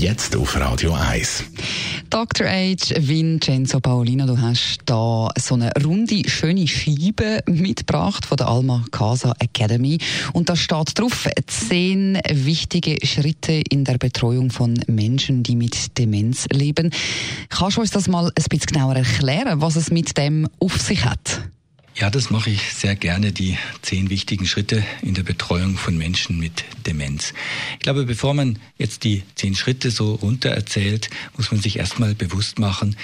Jetzt auf Radio 1. Dr. Age, Vincenzo Paolino, du hast da so eine runde, schöne Scheibe mitgebracht von der Alma Casa Academy. Und da steht drauf, zehn wichtige Schritte in der Betreuung von Menschen, die mit Demenz leben. Kannst du uns das mal ein bisschen genauer erklären, was es mit dem auf sich hat? Ja, das mache ich sehr gerne, die zehn wichtigen Schritte in der Betreuung von Menschen mit Demenz. Ich glaube, bevor man jetzt die zehn Schritte so runter erzählt, muss man sich erstmal bewusst machen,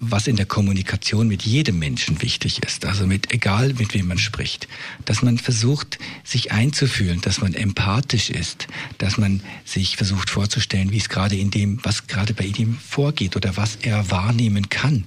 was in der Kommunikation mit jedem Menschen wichtig ist. Also mit, egal mit wem man spricht. Dass man versucht, sich einzufühlen, dass man empathisch ist, dass man sich versucht vorzustellen, wie es gerade in dem, was gerade bei ihm vorgeht oder was er wahrnehmen kann.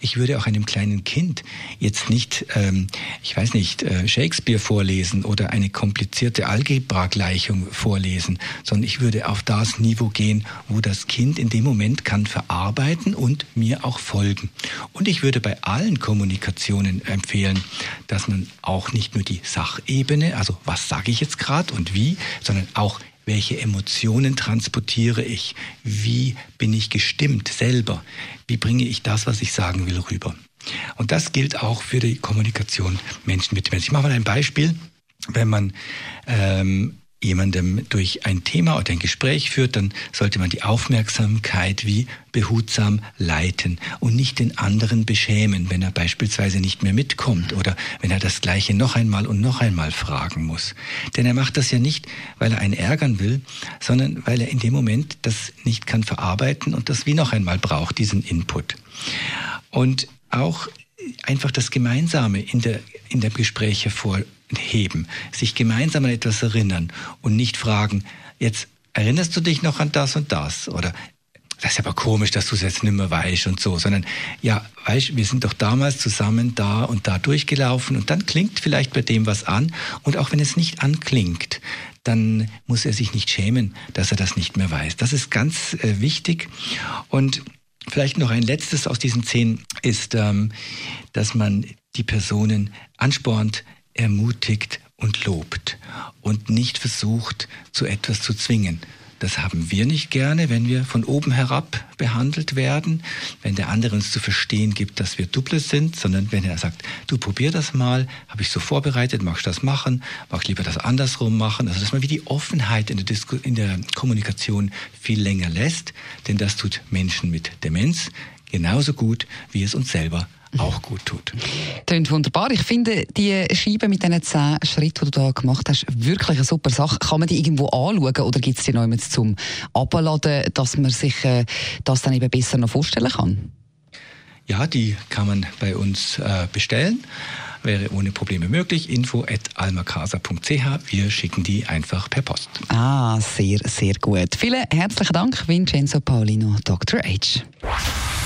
Ich würde auch einem kleinen Kind jetzt nicht ähm, ich weiß nicht, äh, Shakespeare vorlesen oder eine komplizierte Algebra-Gleichung vorlesen, sondern ich würde auf das Niveau gehen, wo das Kind in dem Moment kann verarbeiten und mir auch folgen. Und ich würde bei allen Kommunikationen empfehlen, dass man auch nicht nur die Sachebene, also was sage ich jetzt gerade und wie, sondern auch welche Emotionen transportiere ich? Wie bin ich gestimmt selber? Wie bringe ich das, was ich sagen will, rüber? Und das gilt auch für die Kommunikation Menschen mit Demenz. Ich mache mal ein Beispiel. Wenn man ähm, jemandem durch ein Thema oder ein Gespräch führt, dann sollte man die Aufmerksamkeit wie behutsam leiten und nicht den anderen beschämen, wenn er beispielsweise nicht mehr mitkommt oder wenn er das Gleiche noch einmal und noch einmal fragen muss. Denn er macht das ja nicht, weil er einen ärgern will, sondern weil er in dem Moment das nicht kann verarbeiten und das wie noch einmal braucht, diesen Input. Und auch einfach das Gemeinsame in, der, in dem Gespräch hervorheben, sich gemeinsam an etwas erinnern und nicht fragen, jetzt erinnerst du dich noch an das und das? Oder das ist aber komisch, dass du es jetzt nicht mehr weißt und so, sondern ja, weißt, wir sind doch damals zusammen da und da durchgelaufen und dann klingt vielleicht bei dem was an und auch wenn es nicht anklingt, dann muss er sich nicht schämen, dass er das nicht mehr weiß. Das ist ganz äh, wichtig. Und Vielleicht noch ein letztes aus diesen zehn ist, ähm, dass man die Personen anspornt, ermutigt und lobt und nicht versucht, zu etwas zu zwingen. Das haben wir nicht gerne, wenn wir von oben herab behandelt werden, wenn der andere uns zu verstehen gibt, dass wir Duple sind, sondern wenn er sagt, du probier das mal, habe ich so vorbereitet, magst du das machen, mag ich lieber das andersrum machen. Also dass man wie die Offenheit in der, Disku in der Kommunikation viel länger lässt, denn das tut Menschen mit Demenz genauso gut, wie es uns selber auch gut tut. Klingt wunderbar. Ich finde die Scheibe mit diesen zehn Schritten, die du da gemacht hast, wirklich eine super Sache. Kann man die irgendwo anschauen oder gibt es die noch zum Abladen, dass man sich äh, das dann eben besser noch vorstellen kann? Ja, die kann man bei uns äh, bestellen. Wäre ohne Probleme möglich. Info at almacasa.ch. Wir schicken die einfach per Post. Ah, sehr, sehr gut. Vielen herzlichen Dank, Vincenzo Paulino, Dr. H.